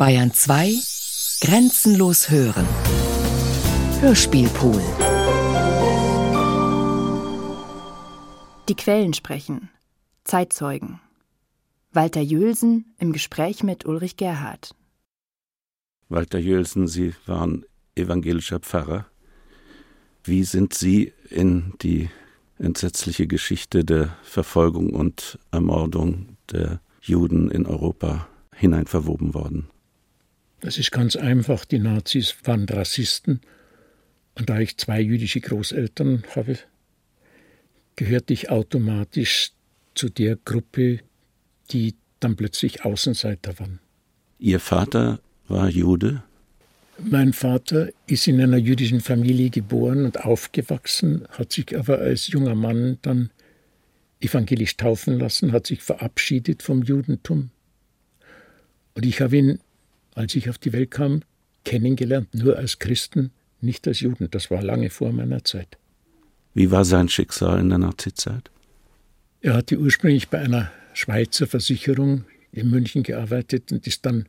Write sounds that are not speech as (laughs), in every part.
Bayern 2 Grenzenlos hören. Hörspielpool. Die Quellen sprechen. Zeitzeugen. Walter Jülsen im Gespräch mit Ulrich Gerhard. Walter Jülsen, Sie waren evangelischer Pfarrer. Wie sind Sie in die entsetzliche Geschichte der Verfolgung und Ermordung der Juden in Europa hineinverwoben worden? Das ist ganz einfach. Die Nazis waren Rassisten. Und da ich zwei jüdische Großeltern habe, gehörte ich automatisch zu der Gruppe, die dann plötzlich Außenseiter waren. Ihr Vater war Jude? Mein Vater ist in einer jüdischen Familie geboren und aufgewachsen, hat sich aber als junger Mann dann evangelisch taufen lassen, hat sich verabschiedet vom Judentum. Und ich habe ihn als ich auf die Welt kam, kennengelernt, nur als Christen, nicht als Juden. Das war lange vor meiner Zeit. Wie war sein Schicksal in der Nazizeit? Er hatte ursprünglich bei einer Schweizer Versicherung in München gearbeitet und ist dann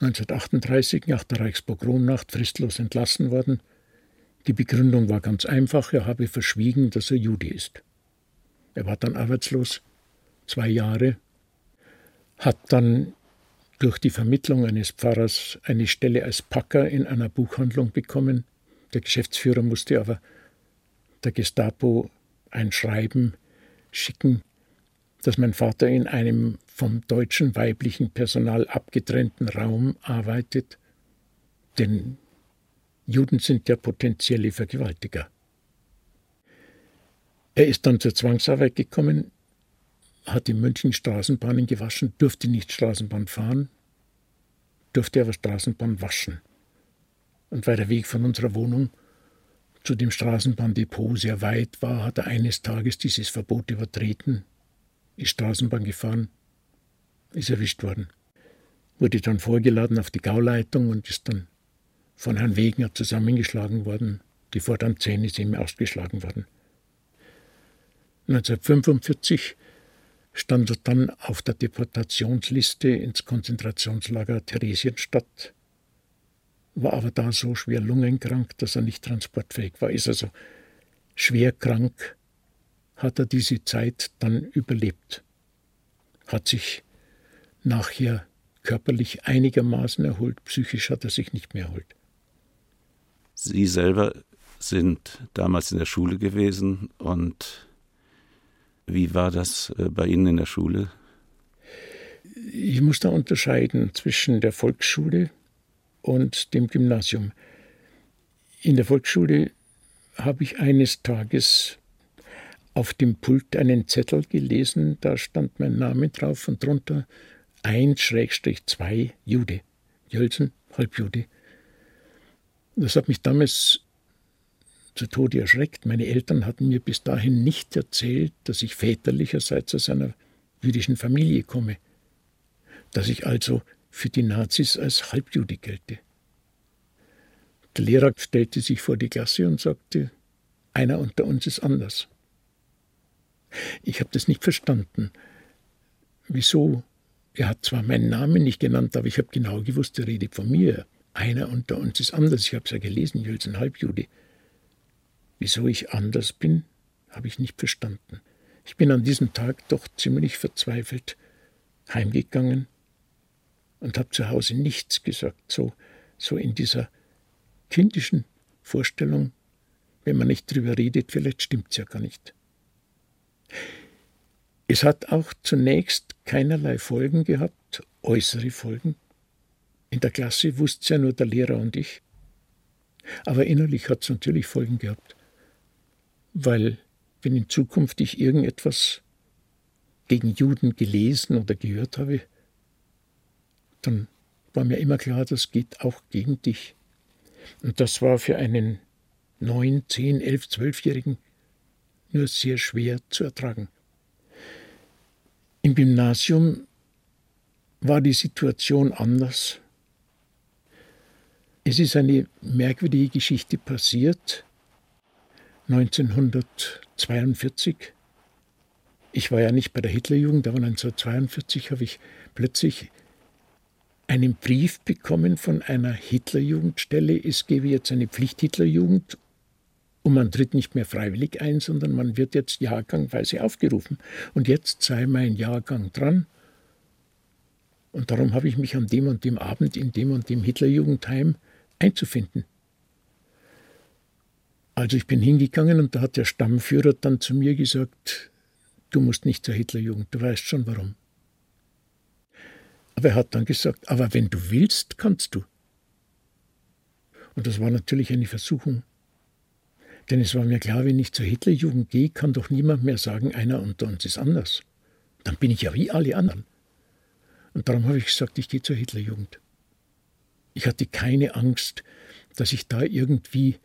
1938 nach der Reichspogromnacht fristlos entlassen worden. Die Begründung war ganz einfach, er habe verschwiegen, dass er Jude ist. Er war dann arbeitslos, zwei Jahre, hat dann durch die Vermittlung eines Pfarrers eine Stelle als Packer in einer Buchhandlung bekommen. Der Geschäftsführer musste aber der Gestapo ein Schreiben schicken, dass mein Vater in einem vom deutschen weiblichen Personal abgetrennten Raum arbeitet, denn Juden sind ja potenzielle Vergewaltiger. Er ist dann zur Zwangsarbeit gekommen, hat in München Straßenbahnen gewaschen, durfte nicht Straßenbahn fahren, durfte aber Straßenbahn waschen. Und weil der Weg von unserer Wohnung zu dem Straßenbahndepot sehr weit war, hat er eines Tages dieses Verbot übertreten, ist Straßenbahn gefahren, ist erwischt worden. Wurde dann vorgeladen auf die Gauleitung und ist dann von Herrn Wegner zusammengeschlagen worden. Die vorderen Zähne sind ihm ausgeschlagen worden. 1945 stand er dann auf der Deportationsliste ins Konzentrationslager Theresienstadt, war aber da so schwer lungenkrank, dass er nicht transportfähig war, ist also schwer krank, hat er diese Zeit dann überlebt, hat sich nachher körperlich einigermaßen erholt, psychisch hat er sich nicht mehr erholt. Sie selber sind damals in der Schule gewesen und wie war das äh, bei Ihnen in der Schule? Ich muss da unterscheiden zwischen der Volksschule und dem Gymnasium. In der Volksschule habe ich eines Tages auf dem Pult einen Zettel gelesen, da stand mein Name drauf und drunter 1-2 Jude. Jölsen, Halbjude. Das hat mich damals zu Tode erschreckt. Meine Eltern hatten mir bis dahin nicht erzählt, dass ich väterlicherseits aus einer jüdischen Familie komme, dass ich also für die Nazis als Halbjude gelte. Der Lehrer stellte sich vor die Klasse und sagte, einer unter uns ist anders. Ich habe das nicht verstanden. Wieso? Er hat zwar meinen Namen nicht genannt, aber ich habe genau gewusst, er redet von mir. Einer unter uns ist anders. Ich habe es ja gelesen, Jülsen Halbjude. Wieso ich anders bin, habe ich nicht verstanden. Ich bin an diesem Tag doch ziemlich verzweifelt heimgegangen und habe zu Hause nichts gesagt, so, so in dieser kindischen Vorstellung, wenn man nicht drüber redet, vielleicht stimmt es ja gar nicht. Es hat auch zunächst keinerlei Folgen gehabt, äußere Folgen. In der Klasse wusste ja nur der Lehrer und ich. Aber innerlich hat es natürlich Folgen gehabt weil wenn in Zukunft ich irgendetwas gegen Juden gelesen oder gehört habe, dann war mir immer klar, das geht auch gegen dich. Und das war für einen neun, zehn, elf, zwölfjährigen nur sehr schwer zu ertragen. Im Gymnasium war die Situation anders. Es ist eine merkwürdige Geschichte passiert, 1942. Ich war ja nicht bei der Hitlerjugend, aber 1942 habe ich plötzlich einen Brief bekommen von einer Hitlerjugendstelle, es gebe jetzt eine Pflicht-Hitlerjugend und man tritt nicht mehr freiwillig ein, sondern man wird jetzt jahrgangweise aufgerufen. Und jetzt sei mein Jahrgang dran. Und darum habe ich mich an dem und dem Abend in dem und dem Hitlerjugendheim einzufinden. Also ich bin hingegangen und da hat der Stammführer dann zu mir gesagt, du musst nicht zur Hitlerjugend, du weißt schon warum. Aber er hat dann gesagt, aber wenn du willst, kannst du. Und das war natürlich eine Versuchung. Denn es war mir klar, wenn ich zur Hitlerjugend gehe, kann doch niemand mehr sagen, einer unter uns ist anders. Dann bin ich ja wie alle anderen. Und darum habe ich gesagt, ich gehe zur Hitlerjugend. Ich hatte keine Angst, dass ich da irgendwie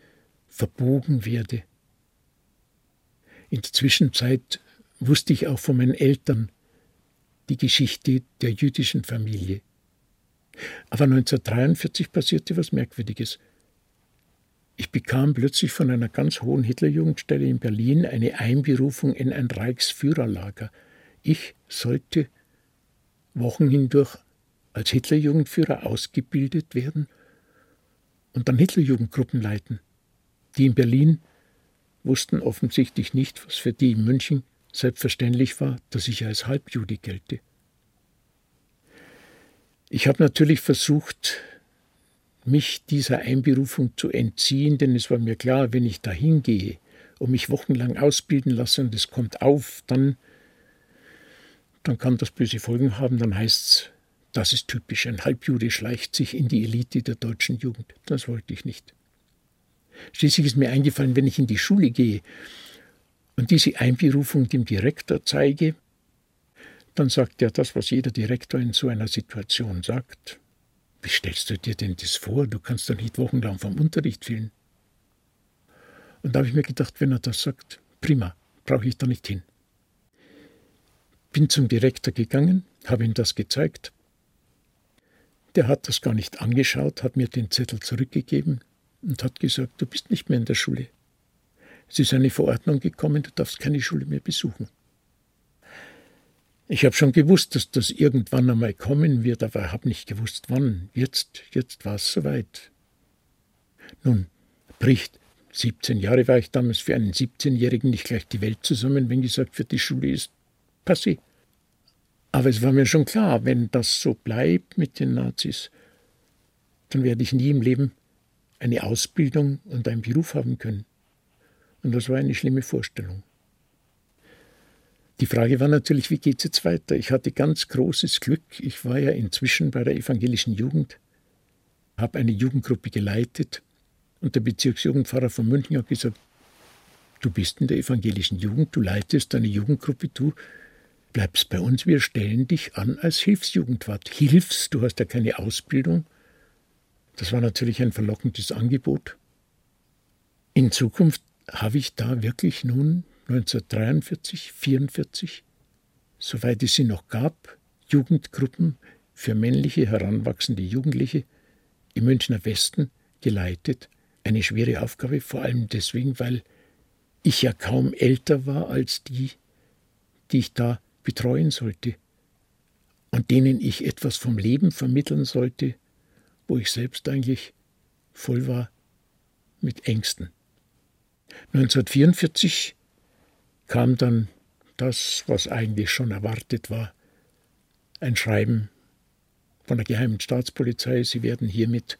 verbogen werde. In der Zwischenzeit wusste ich auch von meinen Eltern, die Geschichte der jüdischen Familie. Aber 1943 passierte was Merkwürdiges. Ich bekam plötzlich von einer ganz hohen Hitlerjugendstelle in Berlin eine Einberufung in ein Reichsführerlager. Ich sollte Wochen hindurch als Hitlerjugendführer ausgebildet werden und dann Hitlerjugendgruppen leiten. Die in Berlin wussten offensichtlich nicht, was für die in München selbstverständlich war, dass ich als Halbjude gelte. Ich habe natürlich versucht, mich dieser Einberufung zu entziehen, denn es war mir klar, wenn ich dahin gehe und mich wochenlang ausbilden lasse und es kommt auf, dann, dann kann das böse Folgen haben, dann heißt es, das ist typisch, ein Halbjude schleicht sich in die Elite der deutschen Jugend. Das wollte ich nicht. Schließlich ist mir eingefallen, wenn ich in die Schule gehe und diese Einberufung dem Direktor zeige, dann sagt er das, was jeder Direktor in so einer Situation sagt. Wie stellst du dir denn das vor? Du kannst doch nicht wochenlang vom Unterricht fehlen. Und da habe ich mir gedacht, wenn er das sagt, prima, brauche ich da nicht hin. Bin zum Direktor gegangen, habe ihm das gezeigt. Der hat das gar nicht angeschaut, hat mir den Zettel zurückgegeben und hat gesagt, du bist nicht mehr in der Schule. Es ist eine Verordnung gekommen, du darfst keine Schule mehr besuchen. Ich habe schon gewusst, dass das irgendwann einmal kommen wird, aber habe nicht gewusst, wann. Jetzt, jetzt war es soweit. Nun, bricht 17 Jahre war ich damals für einen 17-Jährigen nicht gleich die Welt zusammen, wenn gesagt wird, die Schule ist passé. Aber es war mir schon klar, wenn das so bleibt mit den Nazis, dann werde ich nie im Leben eine Ausbildung und einen Beruf haben können. Und das war eine schlimme Vorstellung. Die Frage war natürlich, wie geht es jetzt weiter? Ich hatte ganz großes Glück. Ich war ja inzwischen bei der evangelischen Jugend, habe eine Jugendgruppe geleitet und der Bezirksjugendpfarrer von München hat gesagt, du bist in der evangelischen Jugend, du leitest eine Jugendgruppe, du bleibst bei uns, wir stellen dich an als Hilfsjugendwart. Hilfst, du hast ja keine Ausbildung. Das war natürlich ein verlockendes Angebot. In Zukunft habe ich da wirklich nun 1943, 1944, soweit es sie noch gab, Jugendgruppen für männliche heranwachsende Jugendliche im Münchner Westen geleitet. Eine schwere Aufgabe, vor allem deswegen, weil ich ja kaum älter war als die, die ich da betreuen sollte und denen ich etwas vom Leben vermitteln sollte, wo ich selbst eigentlich voll war mit Ängsten. 1944 kam dann das, was eigentlich schon erwartet war, ein Schreiben von der Geheimen Staatspolizei, Sie werden hiermit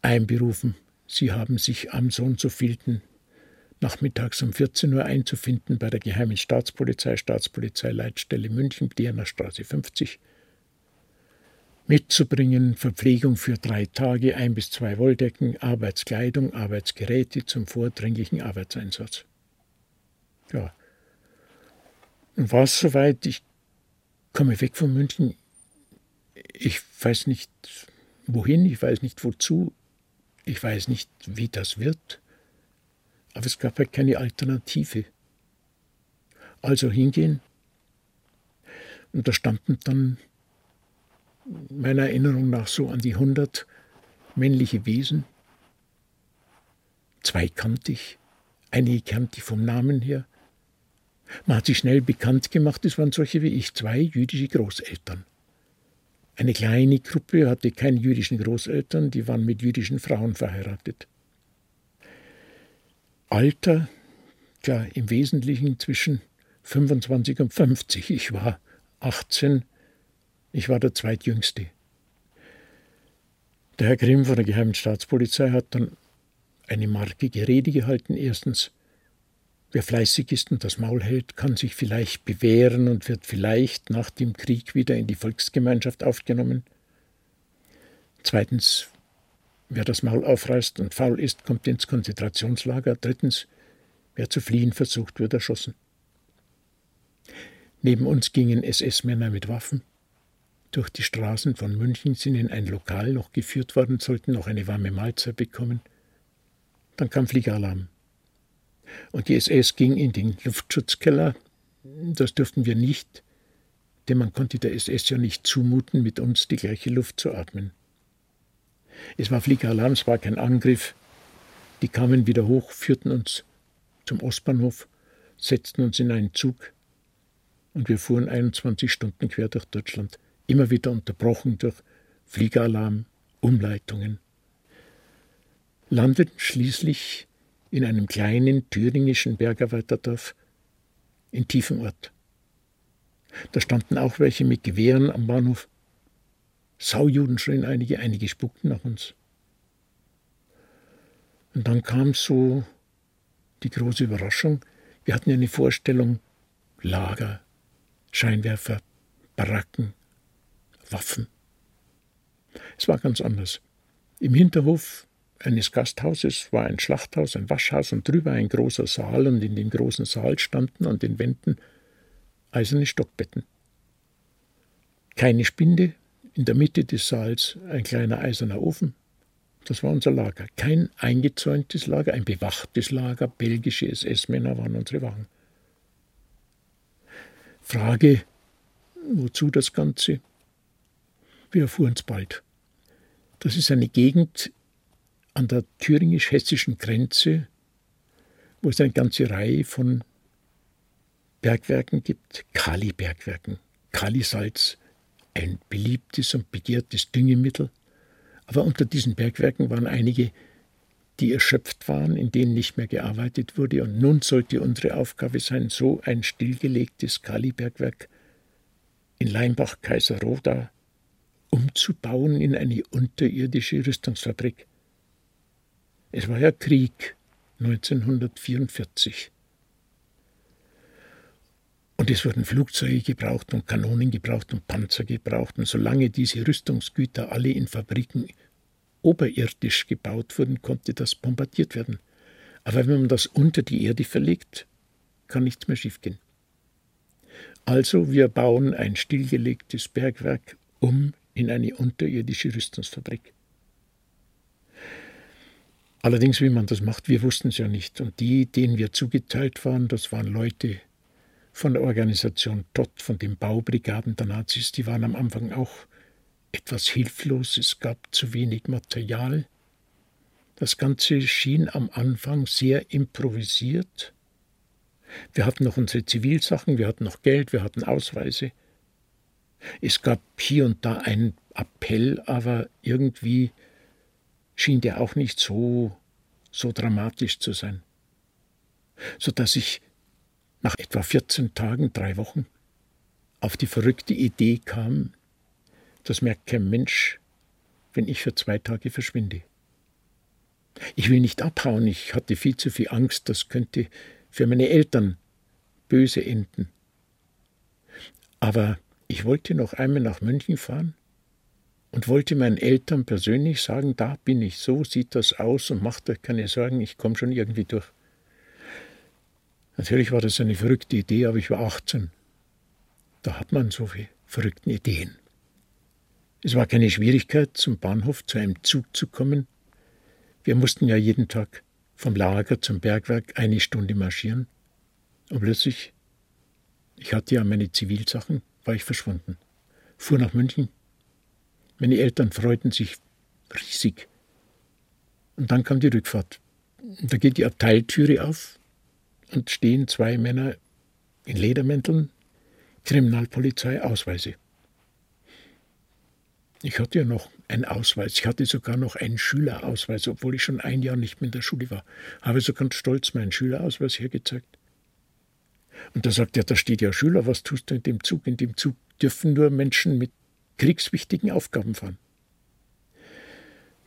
einberufen. Sie haben sich am so und so nachmittags um 14 Uhr einzufinden bei der Geheimen Staatspolizei, Staatspolizeileitstelle München, Diener Straße 50 mitzubringen, Verpflegung für drei Tage, ein bis zwei Wolldecken, Arbeitskleidung, Arbeitsgeräte zum vordringlichen Arbeitseinsatz. Ja. Und war es soweit, ich komme weg von München, ich weiß nicht wohin, ich weiß nicht wozu, ich weiß nicht, wie das wird, aber es gab halt keine Alternative. Also hingehen, und da standen dann meiner Erinnerung nach so an die 100 männliche Wesen. Zweikantig, einige kannte ich vom Namen her. Man hat sich schnell bekannt gemacht, es waren solche wie ich, zwei jüdische Großeltern. Eine kleine Gruppe hatte keine jüdischen Großeltern, die waren mit jüdischen Frauen verheiratet. Alter, ja, im Wesentlichen zwischen 25 und 50. Ich war 18, ich war der zweitjüngste. Der Herr Grimm von der Geheimen Staatspolizei hat dann eine markige Rede gehalten. Erstens, wer fleißig ist und das Maul hält, kann sich vielleicht bewähren und wird vielleicht nach dem Krieg wieder in die Volksgemeinschaft aufgenommen. Zweitens, wer das Maul aufreißt und faul ist, kommt ins Konzentrationslager. Drittens, wer zu fliehen versucht, wird erschossen. Neben uns gingen SS-Männer mit Waffen. Durch die Straßen von München sind in ein Lokal noch geführt worden, sollten noch eine warme Mahlzeit bekommen. Dann kam Fliegeralarm. Und die SS ging in den Luftschutzkeller. Das durften wir nicht, denn man konnte der SS ja nicht zumuten, mit uns die gleiche Luft zu atmen. Es war Fliegeralarm, es war kein Angriff. Die kamen wieder hoch, führten uns zum Ostbahnhof, setzten uns in einen Zug und wir fuhren 21 Stunden quer durch Deutschland, immer wieder unterbrochen durch Fliegeralarm, Umleitungen. Landeten schließlich in einem kleinen thüringischen Bergarbeiterdorf in tiefem Ort. Da standen auch welche mit Gewehren am Bahnhof. Saujuden schrien einige, einige spuckten nach uns. Und dann kam so die große Überraschung. Wir hatten ja eine Vorstellung, Lager, Scheinwerfer, Baracken, Waffen. Es war ganz anders. Im Hinterhof eines Gasthauses war ein Schlachthaus, ein Waschhaus und drüber ein großer Saal und in dem großen Saal standen an den Wänden eiserne Stockbetten. Keine Spinde, in der Mitte des Saals ein kleiner eiserner Ofen. Das war unser Lager. Kein eingezäuntes Lager, ein bewachtes Lager. Belgische SS-Männer waren unsere Wachen. Frage, wozu das Ganze? Wir erfuhren es bald. Das ist eine Gegend an der thüringisch-hessischen Grenze, wo es eine ganze Reihe von Bergwerken gibt, Kalibergwerken. Kalisalz, ein beliebtes und begehrtes Düngemittel. Aber unter diesen Bergwerken waren einige die erschöpft waren, in denen nicht mehr gearbeitet wurde. Und nun sollte unsere Aufgabe sein, so ein stillgelegtes Kalibergwerk in Leimbach-Kaiserroda umzubauen in eine unterirdische Rüstungsfabrik. Es war ja Krieg 1944. Und es wurden Flugzeuge gebraucht und Kanonen gebraucht und Panzer gebraucht. Und solange diese Rüstungsgüter alle in Fabriken oberirdisch gebaut wurden, konnte das bombardiert werden. Aber wenn man das unter die Erde verlegt, kann nichts mehr schiefgehen. Also wir bauen ein stillgelegtes Bergwerk um in eine unterirdische Rüstungsfabrik. Allerdings, wie man das macht, wir wussten es ja nicht. Und die, denen wir zugeteilt waren, das waren Leute von der Organisation TOT, von den Baubrigaden der Nazis, die waren am Anfang auch etwas hilflos, es gab zu wenig Material. Das Ganze schien am Anfang sehr improvisiert. Wir hatten noch unsere Zivilsachen, wir hatten noch Geld, wir hatten Ausweise. Es gab hier und da einen Appell, aber irgendwie schien der auch nicht so, so dramatisch zu sein. So dass ich nach etwa 14 Tagen, drei Wochen, auf die verrückte Idee kam, das merkt kein Mensch, wenn ich für zwei Tage verschwinde. Ich will nicht abhauen, ich hatte viel zu viel Angst, das könnte für meine Eltern böse enden. Aber ich wollte noch einmal nach München fahren und wollte meinen Eltern persönlich sagen, da bin ich, so sieht das aus und macht euch keine Sorgen, ich komme schon irgendwie durch. Natürlich war das eine verrückte Idee, aber ich war 18. Da hat man so viele verrückte Ideen. Es war keine Schwierigkeit, zum Bahnhof zu einem Zug zu kommen. Wir mussten ja jeden Tag vom Lager zum Bergwerk eine Stunde marschieren. Und plötzlich, ich hatte ja meine Zivilsachen, war ich verschwunden. Fuhr nach München. Meine Eltern freuten sich riesig. Und dann kam die Rückfahrt. Da geht die Abteiltüre auf und stehen zwei Männer in Ledermänteln, Kriminalpolizei, Ausweise. Ich hatte ja noch einen Ausweis. Ich hatte sogar noch einen Schülerausweis, obwohl ich schon ein Jahr nicht mehr in der Schule war. Habe so ganz stolz meinen Schülerausweis hergezeigt. Und da sagt er, da steht ja Schüler, was tust du in dem Zug? In dem Zug dürfen nur Menschen mit kriegswichtigen Aufgaben fahren.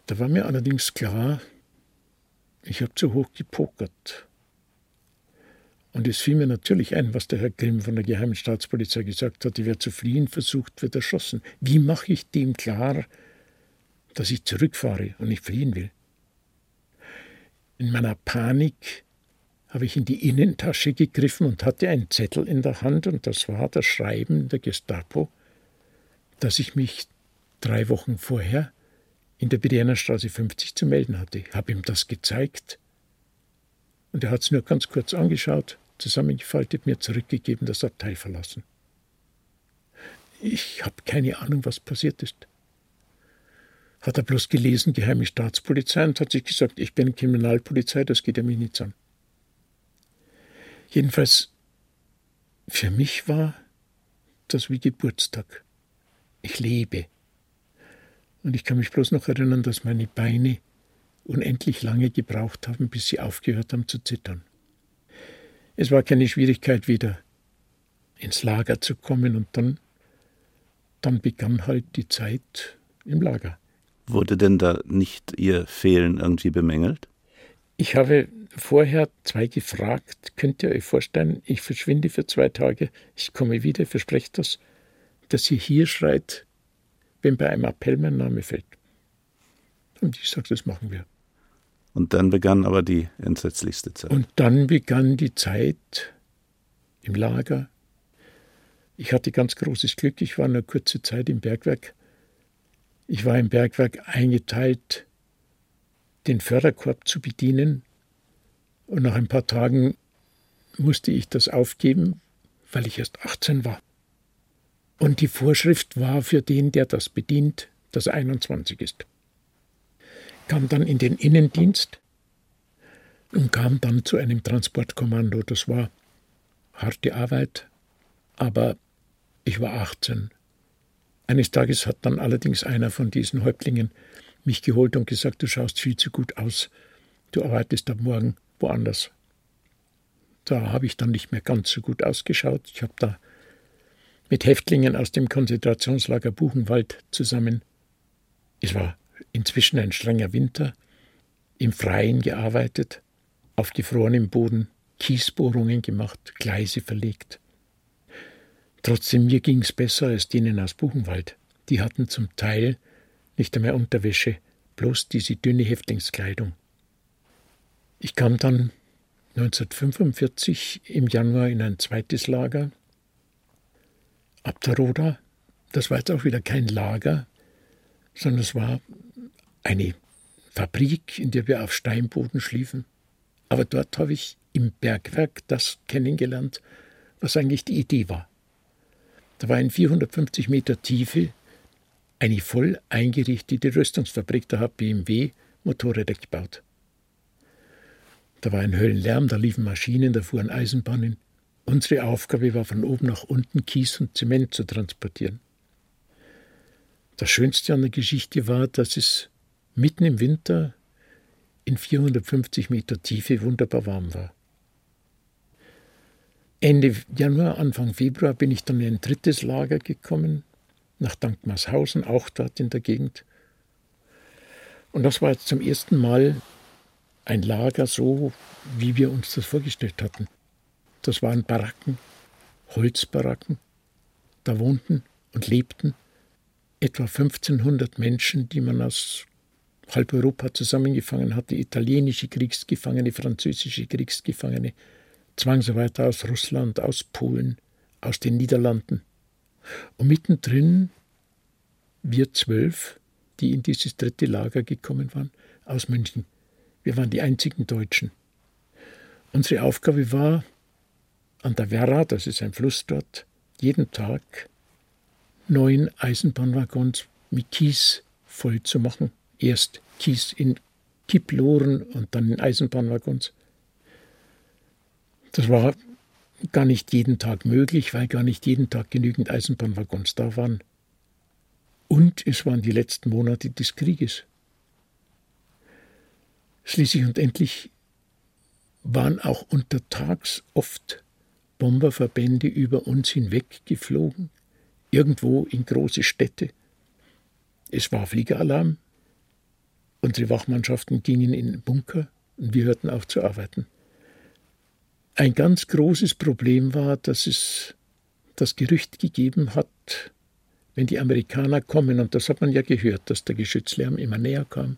Da war mir allerdings klar, ich habe zu hoch gepokert. Und es fiel mir natürlich ein, was der Herr Grimm von der Geheimen Staatspolizei gesagt hatte, wer zu fliehen versucht, wird erschossen. Wie mache ich dem klar, dass ich zurückfahre und nicht fliehen will? In meiner Panik habe ich in die Innentasche gegriffen und hatte einen Zettel in der Hand, und das war das Schreiben der Gestapo, dass ich mich drei Wochen vorher in der Straße 50 zu melden hatte. Ich habe ihm das gezeigt und er hat es nur ganz kurz angeschaut, zusammengefaltet, mir zurückgegeben, das Abteil verlassen. Ich habe keine Ahnung, was passiert ist. Hat er bloß gelesen, geheime Staatspolizei und hat sich gesagt, ich bin Kriminalpolizei, das geht ja mich nichts an. Jedenfalls, für mich war das wie Geburtstag. Ich lebe. Und ich kann mich bloß noch erinnern, dass meine Beine unendlich lange gebraucht haben, bis sie aufgehört haben zu zittern. Es war keine Schwierigkeit, wieder ins Lager zu kommen und dann, dann begann halt die Zeit im Lager. Wurde denn da nicht Ihr Fehlen irgendwie bemängelt? Ich habe vorher zwei gefragt, könnt ihr euch vorstellen, ich verschwinde für zwei Tage, ich komme wieder, verspreche das, dass ihr hier schreit, wenn bei einem Appell mein Name fällt. Und ich sage, das machen wir. Und dann begann aber die entsetzlichste Zeit. Und dann begann die Zeit im Lager. Ich hatte ganz großes Glück, ich war eine kurze Zeit im Bergwerk. Ich war im Bergwerk eingeteilt, den Förderkorb zu bedienen. Und nach ein paar Tagen musste ich das aufgeben, weil ich erst 18 war. Und die Vorschrift war für den, der das bedient, dass er 21 ist. Kam dann in den Innendienst und kam dann zu einem Transportkommando. Das war harte Arbeit, aber ich war 18. Eines Tages hat dann allerdings einer von diesen Häuptlingen mich geholt und gesagt, du schaust viel zu gut aus, du arbeitest ab morgen woanders. Da habe ich dann nicht mehr ganz so gut ausgeschaut. Ich habe da mit Häftlingen aus dem Konzentrationslager Buchenwald zusammen. Es war inzwischen ein strenger Winter, im Freien gearbeitet, auf gefrorenem Boden Kiesbohrungen gemacht, Gleise verlegt. Trotzdem mir ging's besser als denen aus Buchenwald. Die hatten zum Teil nicht einmal Unterwäsche, bloß diese dünne Häftlingskleidung. Ich kam dann 1945 im Januar in ein zweites Lager, Abteroda. Das war jetzt auch wieder kein Lager, sondern es war eine Fabrik, in der wir auf Steinboden schliefen. Aber dort habe ich im Bergwerk das kennengelernt, was eigentlich die Idee war. Da war in 450 Meter Tiefe eine voll eingerichtete Rüstungsfabrik, da hat BMW Motorräder gebaut. Da war ein Höllenlärm, da liefen Maschinen, da fuhren Eisenbahnen. Unsere Aufgabe war von oben nach unten Kies und Zement zu transportieren. Das Schönste an der Geschichte war, dass es mitten im Winter in 450 Meter Tiefe wunderbar warm war. Ende Januar, Anfang Februar bin ich dann in ein drittes Lager gekommen, nach Dankmarshausen, auch dort in der Gegend. Und das war jetzt zum ersten Mal ein Lager so, wie wir uns das vorgestellt hatten. Das waren Baracken, Holzbaracken. Da wohnten und lebten etwa 1500 Menschen, die man aus halb Europa zusammengefangen hatte, italienische Kriegsgefangene, französische Kriegsgefangene, Zwangsarbeiter aus Russland, aus Polen, aus den Niederlanden. Und mittendrin wir zwölf, die in dieses dritte Lager gekommen waren, aus München. Wir waren die einzigen Deutschen. Unsere Aufgabe war, an der Werra, das ist ein Fluss dort, jeden Tag neun Eisenbahnwaggons mit Kies voll zu machen. Erst Kies in Kipploren und dann in Eisenbahnwaggons. Das war gar nicht jeden Tag möglich, weil gar nicht jeden Tag genügend Eisenbahnwaggons da waren. Und es waren die letzten Monate des Krieges. Schließlich und endlich waren auch untertags oft Bomberverbände über uns hinweggeflogen, irgendwo in große Städte. Es war Fliegeralarm. Unsere Wachmannschaften gingen in den Bunker und wir hörten auf zu arbeiten. Ein ganz großes Problem war, dass es das Gerücht gegeben hat, wenn die Amerikaner kommen, und das hat man ja gehört, dass der Geschützlärm immer näher kam,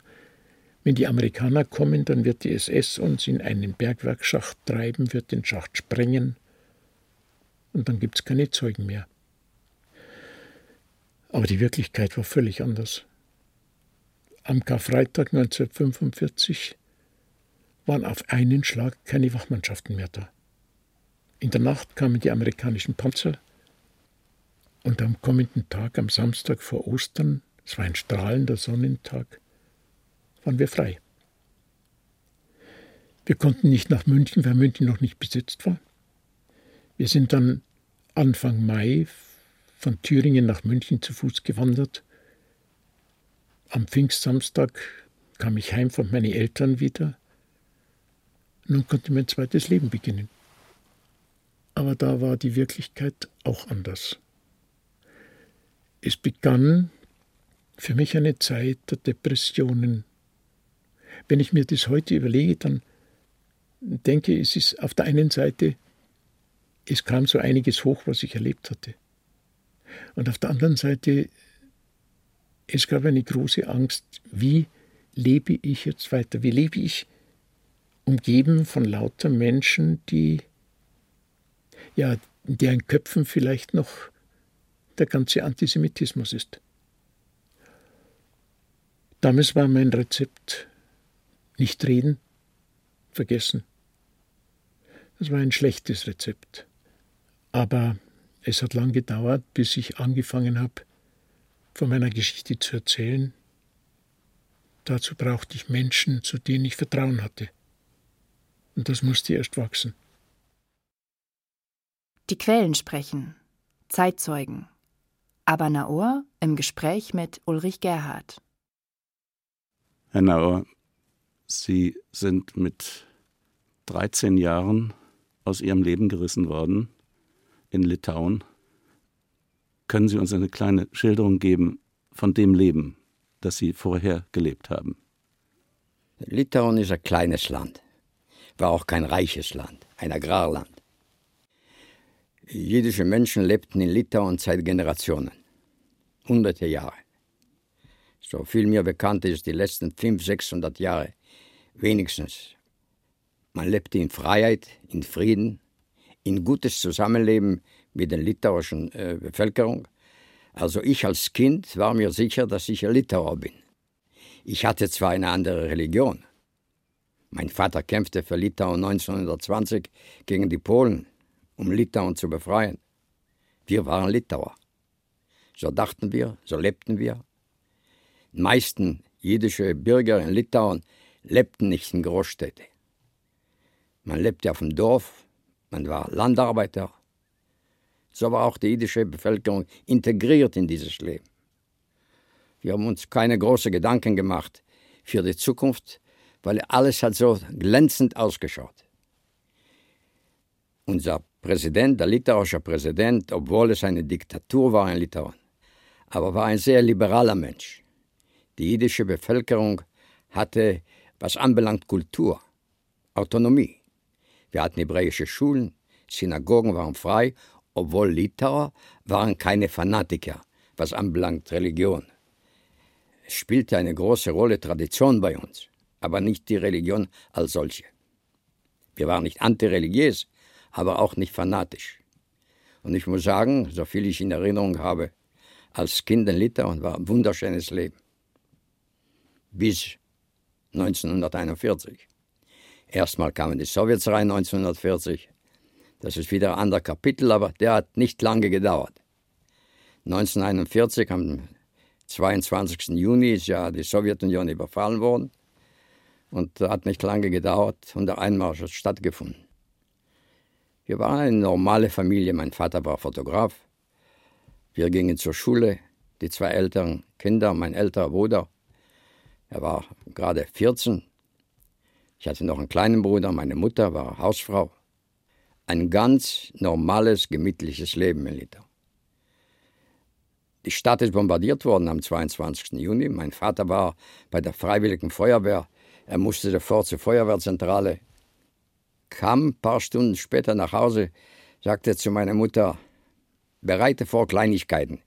wenn die Amerikaner kommen, dann wird die SS uns in einen Bergwerksschacht treiben, wird den Schacht sprengen, und dann gibt es keine Zeugen mehr. Aber die Wirklichkeit war völlig anders. Am Karfreitag 1945 waren auf einen Schlag keine Wachmannschaften mehr da. In der Nacht kamen die amerikanischen Panzer und am kommenden Tag, am Samstag vor Ostern, es war ein strahlender Sonnentag, waren wir frei. Wir konnten nicht nach München, weil München noch nicht besetzt war. Wir sind dann Anfang Mai von Thüringen nach München zu Fuß gewandert. Am Pfingstsamstag kam ich heim von meinen Eltern wieder. Nun konnte mein zweites Leben beginnen. Aber da war die Wirklichkeit auch anders. Es begann für mich eine Zeit der Depressionen. Wenn ich mir das heute überlege, dann denke ich, es ist auf der einen Seite, es kam so einiges hoch, was ich erlebt hatte. Und auf der anderen Seite, es gab eine große Angst, wie lebe ich jetzt weiter? Wie lebe ich umgeben von lauter Menschen, die, ja, deren Köpfen vielleicht noch der ganze Antisemitismus ist. Damals war mein Rezept nicht reden, vergessen. Das war ein schlechtes Rezept. Aber es hat lang gedauert, bis ich angefangen habe, von meiner Geschichte zu erzählen. Dazu brauchte ich Menschen, zu denen ich Vertrauen hatte. Und das musste erst wachsen. Die Quellen sprechen. Zeitzeugen. Aber Naor im Gespräch mit Ulrich Gerhard. Herr Naor, Sie sind mit 13 Jahren aus Ihrem Leben gerissen worden in Litauen. Können Sie uns eine kleine Schilderung geben von dem Leben, das Sie vorher gelebt haben? Litauen ist ein kleines Land war auch kein reiches Land, ein Agrarland. Jüdische Menschen lebten in Litauen seit Generationen, hunderte Jahre. So viel mir bekannt ist, die letzten 500, 600 Jahre wenigstens. Man lebte in Freiheit, in Frieden, in gutes Zusammenleben mit der litauischen äh, Bevölkerung. Also ich als Kind war mir sicher, dass ich ein Litauer bin. Ich hatte zwar eine andere Religion, mein Vater kämpfte für Litauen 1920 gegen die Polen, um Litauen zu befreien. Wir waren Litauer. So dachten wir, so lebten wir. Die meisten jüdische Bürger in Litauen lebten nicht in Großstädten. Man lebte auf dem Dorf, man war Landarbeiter. So war auch die jüdische Bevölkerung integriert in dieses Leben. Wir haben uns keine großen Gedanken gemacht für die Zukunft, weil alles hat so glänzend ausgeschaut. Unser Präsident, der litauische Präsident, obwohl es eine Diktatur war in Litauen, aber war ein sehr liberaler Mensch. Die jüdische Bevölkerung hatte, was anbelangt, Kultur, Autonomie. Wir hatten hebräische Schulen, Synagogen waren frei, obwohl Litauer waren keine Fanatiker, was anbelangt Religion. Es spielte eine große Rolle Tradition bei uns aber nicht die Religion als solche. Wir waren nicht antireligiös, aber auch nicht fanatisch. Und ich muss sagen, so viel ich in Erinnerung habe, als Kind in Litauen war ein wunderschönes Leben. Bis 1941. Erstmal kamen die Sowjets rein 1940. Das ist wieder ein anderer Kapitel, aber der hat nicht lange gedauert. 1941, am 22. Juni, ist ja die Sowjetunion überfallen worden. Und hat nicht lange gedauert und der Einmarsch hat stattgefunden. Wir waren eine normale Familie. Mein Vater war Fotograf. Wir gingen zur Schule. die zwei älteren Kinder, mein älterer Bruder, er war gerade 14. Ich hatte noch einen kleinen Bruder, meine Mutter war Hausfrau. Ein ganz normales, gemütliches Leben in Litauen. Die Stadt ist bombardiert worden am 22. Juni. Mein Vater war bei der Freiwilligen Feuerwehr. Er musste sofort zur Feuerwehrzentrale. Kam ein paar Stunden später nach Hause, sagte zu meiner Mutter: Bereite vor Kleinigkeiten.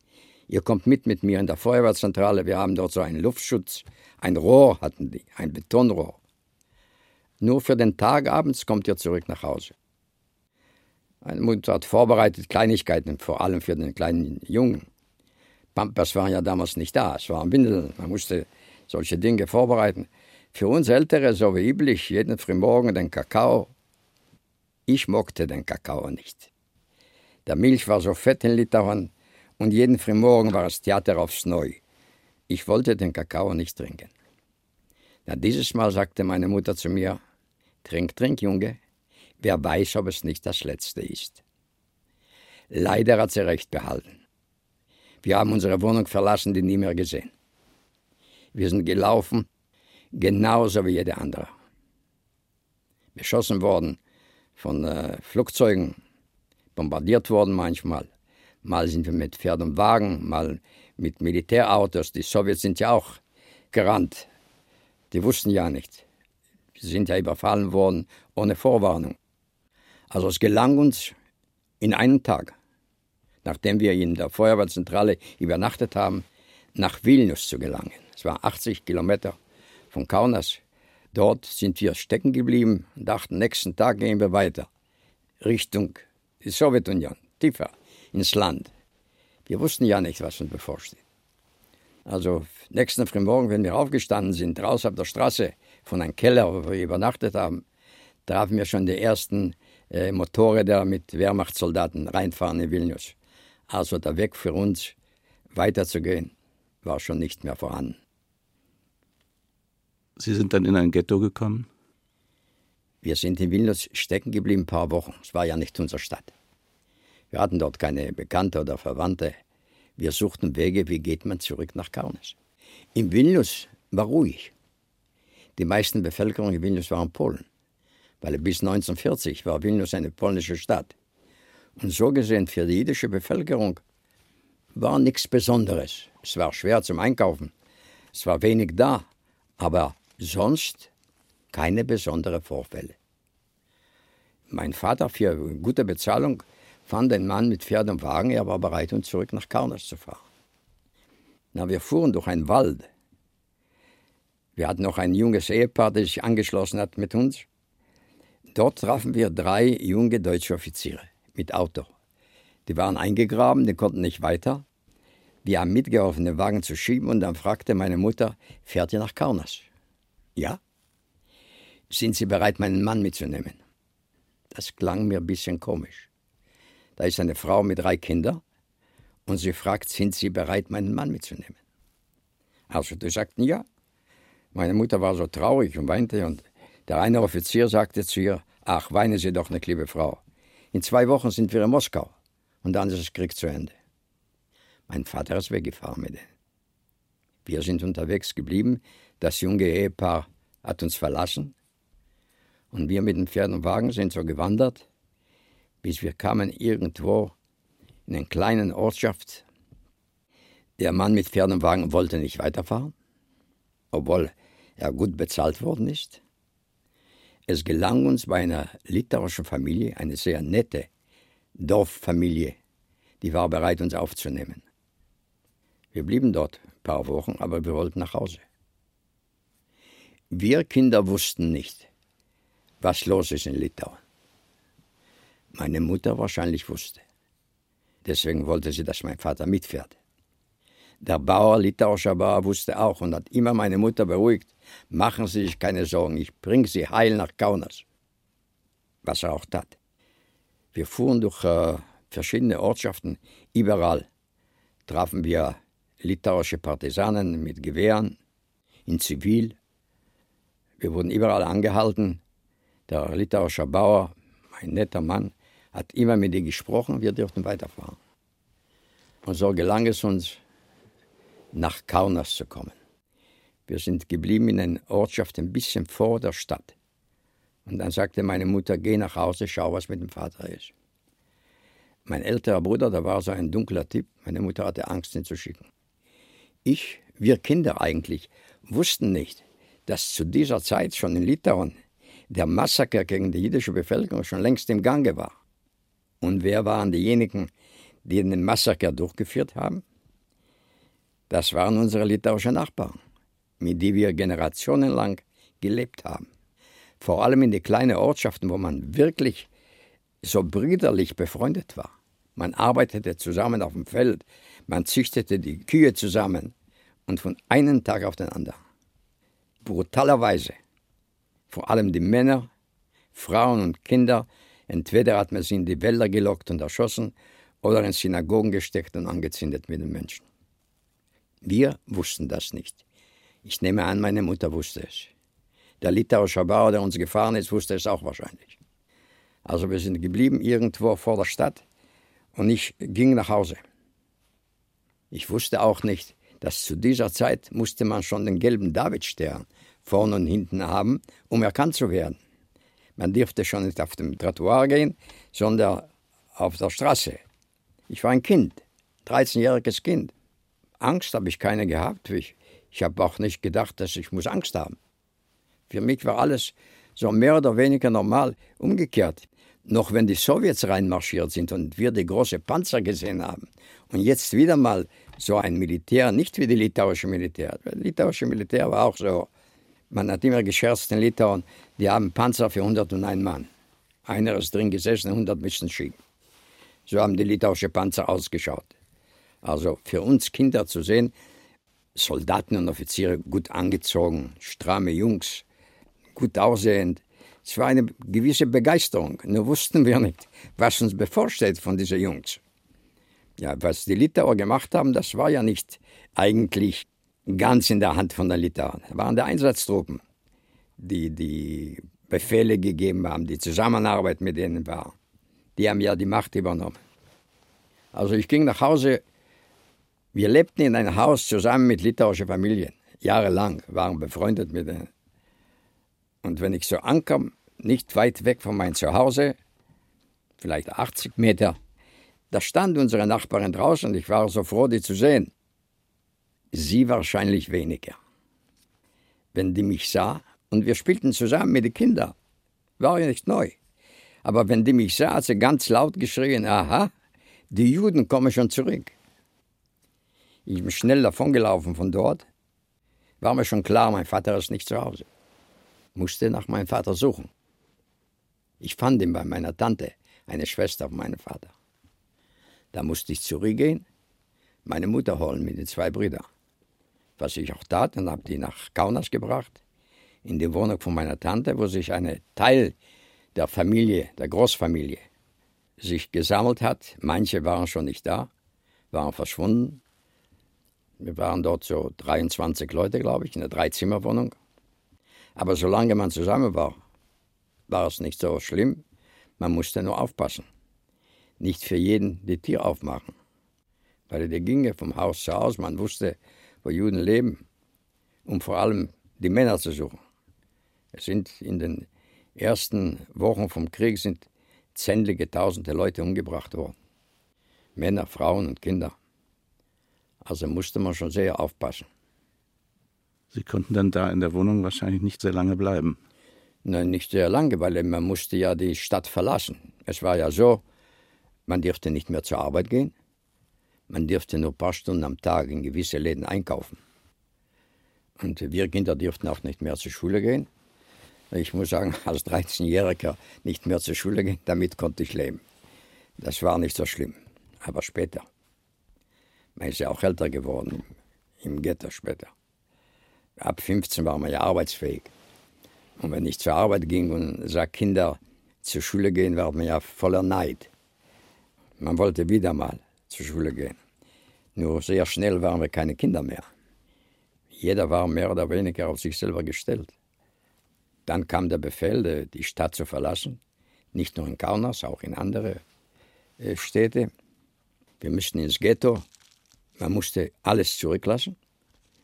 Ihr kommt mit mit mir in der Feuerwehrzentrale. Wir haben dort so einen Luftschutz. Ein Rohr hatten die, ein Betonrohr. Nur für den Tag abends kommt ihr zurück nach Hause. Meine Mutter hat vorbereitet Kleinigkeiten, vor allem für den kleinen Jungen. Pampers waren ja damals nicht da, es waren Windeln. Man musste solche Dinge vorbereiten. Für uns Ältere, so wie üblich, jeden Frühmorgen den Kakao. Ich mochte den Kakao nicht. Der Milch war so fett in Litauen und jeden Frühmorgen war es Theater aufs Neu. Ich wollte den Kakao nicht trinken. Na, dieses Mal sagte meine Mutter zu mir, Trink, trink, Junge, wer weiß, ob es nicht das letzte ist. Leider hat sie recht behalten. Wir haben unsere Wohnung verlassen, die nie mehr gesehen. Wir sind gelaufen, genauso wie jeder andere. Beschossen worden von äh, Flugzeugen, bombardiert worden manchmal. Mal sind wir mit Pferd und Wagen, mal mit Militärautos. Die Sowjets sind ja auch gerannt. Die wussten ja nicht. Sie sind ja überfallen worden ohne Vorwarnung. Also es gelang uns in einem Tag, nachdem wir in der Feuerwehrzentrale übernachtet haben, nach Vilnius zu gelangen. Es war 80 Kilometer von Kaunas. Dort sind wir stecken geblieben und dachten, nächsten Tag gehen wir weiter. Richtung die Sowjetunion, tiefer ins Land. Wir wussten ja nicht, was uns bevorsteht. Also nächsten Frühmorgen, wenn wir aufgestanden sind, draußen auf der Straße von einem Keller, wo wir übernachtet haben, trafen wir schon die ersten äh, Motorräder mit Wehrmachtssoldaten reinfahren in Vilnius. Also der Weg für uns weiterzugehen, war schon nicht mehr vorhanden. Sie sind dann in ein Ghetto gekommen? Wir sind in Vilnius stecken geblieben, ein paar Wochen. Es war ja nicht unsere Stadt. Wir hatten dort keine Bekannte oder Verwandte. Wir suchten Wege, wie geht man zurück nach Kaunas. In Vilnius war ruhig. Die meisten Bevölkerung in Vilnius waren Polen, weil bis 1940 war Vilnius eine polnische Stadt. Und so gesehen für die jüdische Bevölkerung war nichts Besonderes. Es war schwer zum Einkaufen, es war wenig da, aber sonst keine besonderen Vorfälle. Mein Vater für gute Bezahlung fand ein Mann mit Pferd und Wagen, er war bereit, uns zurück nach Kaunas zu fahren. Na, wir fuhren durch einen Wald. Wir hatten noch ein junges Ehepaar, das sich angeschlossen hat mit uns. Dort trafen wir drei junge deutsche Offiziere mit Auto. Die waren eingegraben, die konnten nicht weiter. Wir haben mitgeholfen, den Wagen zu schieben und dann fragte meine Mutter, fährt ihr nach Kaunas? Ja. Sind Sie bereit, meinen Mann mitzunehmen? Das klang mir ein bisschen komisch. Da ist eine Frau mit drei Kindern und sie fragt, sind Sie bereit, meinen Mann mitzunehmen? Also die sagten ja. Meine Mutter war so traurig und weinte und der eine Offizier sagte zu ihr, ach, weine Sie doch nicht, liebe Frau. In zwei Wochen sind wir in Moskau und dann ist das Krieg zu Ende. Mein Vater ist weggefahren mit denen. Wir sind unterwegs geblieben, das junge Ehepaar hat uns verlassen und wir mit dem Pferd und Wagen sind so gewandert bis wir kamen irgendwo in einer kleinen Ortschaft. Der Mann mit Pferd und Wagen wollte nicht weiterfahren, obwohl er gut bezahlt worden ist. Es gelang uns bei einer litauischen Familie, eine sehr nette Dorffamilie, die war bereit, uns aufzunehmen. Wir blieben dort ein paar Wochen, aber wir wollten nach Hause. Wir Kinder wussten nicht, was los ist in Litauen meine Mutter wahrscheinlich wusste. Deswegen wollte sie, dass mein Vater mitfährt. Der Bauer, litauischer Bauer, wusste auch und hat immer meine Mutter beruhigt. Machen Sie sich keine Sorgen, ich bringe Sie heil nach Kaunas. Was er auch tat. Wir fuhren durch äh, verschiedene Ortschaften. Überall trafen wir litauische Partisanen mit Gewehren, in Zivil. Wir wurden überall angehalten. Der litauische Bauer, ein netter Mann, hat immer mit ihr gesprochen, wir durften weiterfahren. Und so gelang es uns, nach Kaunas zu kommen. Wir sind geblieben in einer Ortschaft ein bisschen vor der Stadt. Und dann sagte meine Mutter, geh nach Hause, schau, was mit dem Vater ist. Mein älterer Bruder, der war so ein dunkler Typ, meine Mutter hatte Angst, ihn zu schicken. Ich, wir Kinder eigentlich, wussten nicht, dass zu dieser Zeit schon in Litauen der Massaker gegen die jüdische Bevölkerung schon längst im Gange war. Und wer waren diejenigen, die den Massaker durchgeführt haben? Das waren unsere litauischen Nachbarn mit denen wir generationenlang gelebt haben. Vor allem in den kleinen Ortschaften, wo man wirklich so brüderlich befreundet war. Man arbeitete zusammen auf dem Feld, man züchtete die Kühe zusammen und von einem Tag auf den anderen. Brutalerweise. Vor allem die Männer, Frauen und Kinder, entweder hat man sie in die Wälder gelockt und erschossen oder in Synagogen gesteckt und angezündet mit den Menschen. Wir wussten das nicht. Ich nehme an, meine Mutter wusste es. Der litauische Bauer, der uns gefahren ist, wusste es auch wahrscheinlich. Also wir sind geblieben irgendwo vor der Stadt und ich ging nach Hause. Ich wusste auch nicht, dass zu dieser Zeit musste man schon den gelben Davidstern vorne und hinten haben, um erkannt zu werden. Man durfte schon nicht auf dem Trottoir gehen, sondern auf der Straße. Ich war ein Kind, 13-jähriges Kind. Angst habe ich keine gehabt. Ich ich habe auch nicht gedacht, dass ich muss Angst haben. Für mich war alles so mehr oder weniger normal. Umgekehrt, noch wenn die Sowjets reinmarschiert sind und wir die großen Panzer gesehen haben und jetzt wieder mal so ein Militär, nicht wie die litauische Militär. Das litauische Militär war auch so. Man hat immer gescherzt in Litauen, die haben Panzer für 101 Mann. Einer ist drin gesessen, 100 müssen schieben. So haben die litauischen Panzer ausgeschaut. Also für uns Kinder zu sehen, Soldaten und Offiziere gut angezogen, stramme Jungs, gut aussehend. Es war eine gewisse Begeisterung. Nur wussten wir nicht, was uns bevorsteht von diesen Jungs. Ja, was die Litauer gemacht haben, das war ja nicht eigentlich ganz in der Hand von den Litauern. Das waren die Einsatztruppen, die die Befehle gegeben haben, die Zusammenarbeit mit denen war. Die haben ja die Macht übernommen. Also ich ging nach Hause wir lebten in einem Haus zusammen mit litauischen Familien. Jahrelang waren befreundet mit denen. Und wenn ich so ankam, nicht weit weg von meinem Zuhause, vielleicht 80 Meter, da stand unsere Nachbarin draußen und ich war so froh, die zu sehen. Sie wahrscheinlich weniger. Wenn die mich sah und wir spielten zusammen mit den Kindern, war ja nicht neu. Aber wenn die mich sah, hat sie ganz laut geschrien, aha, die Juden kommen schon zurück. Ich bin schnell davongelaufen von dort. War mir schon klar, mein Vater ist nicht zu Hause. Musste nach meinem Vater suchen. Ich fand ihn bei meiner Tante, eine Schwester von meinem Vater. Da musste ich zurückgehen, meine Mutter holen mit den zwei Brüdern. Was ich auch tat und habe die nach Kaunas gebracht, in die Wohnung von meiner Tante, wo sich ein Teil der Familie, der Großfamilie, sich gesammelt hat. Manche waren schon nicht da, waren verschwunden. Wir waren dort so 23 Leute, glaube ich, in einer Dreizimmerwohnung. Aber solange man zusammen war, war es nicht so schlimm. Man musste nur aufpassen. Nicht für jeden die Tür aufmachen. Weil die ginge vom Haus zu Haus. Man wusste, wo Juden leben, um vor allem die Männer zu suchen. Es sind in den ersten Wochen vom Krieg sind zähnliche tausende Leute umgebracht worden. Männer, Frauen und Kinder. Also musste man schon sehr aufpassen. Sie konnten dann da in der Wohnung wahrscheinlich nicht sehr lange bleiben. Nein, nicht sehr lange, weil man musste ja die Stadt verlassen. Es war ja so, man durfte nicht mehr zur Arbeit gehen. Man durfte nur ein paar Stunden am Tag in gewisse Läden einkaufen. Und wir Kinder durften auch nicht mehr zur Schule gehen. Ich muss sagen, (laughs) als 13-Jähriger nicht mehr zur Schule gehen, damit konnte ich leben. Das war nicht so schlimm, aber später. Man ist ja auch älter geworden, im Ghetto später. Ab 15 war man ja arbeitsfähig. Und wenn ich zur Arbeit ging und sah Kinder zur Schule gehen, war man ja voller Neid. Man wollte wieder mal zur Schule gehen. Nur sehr schnell waren wir keine Kinder mehr. Jeder war mehr oder weniger auf sich selber gestellt. Dann kam der Befehl, die Stadt zu verlassen, nicht nur in Kaunas, auch in andere äh, Städte. Wir müssten ins Ghetto, Man musste alles zurücklassen,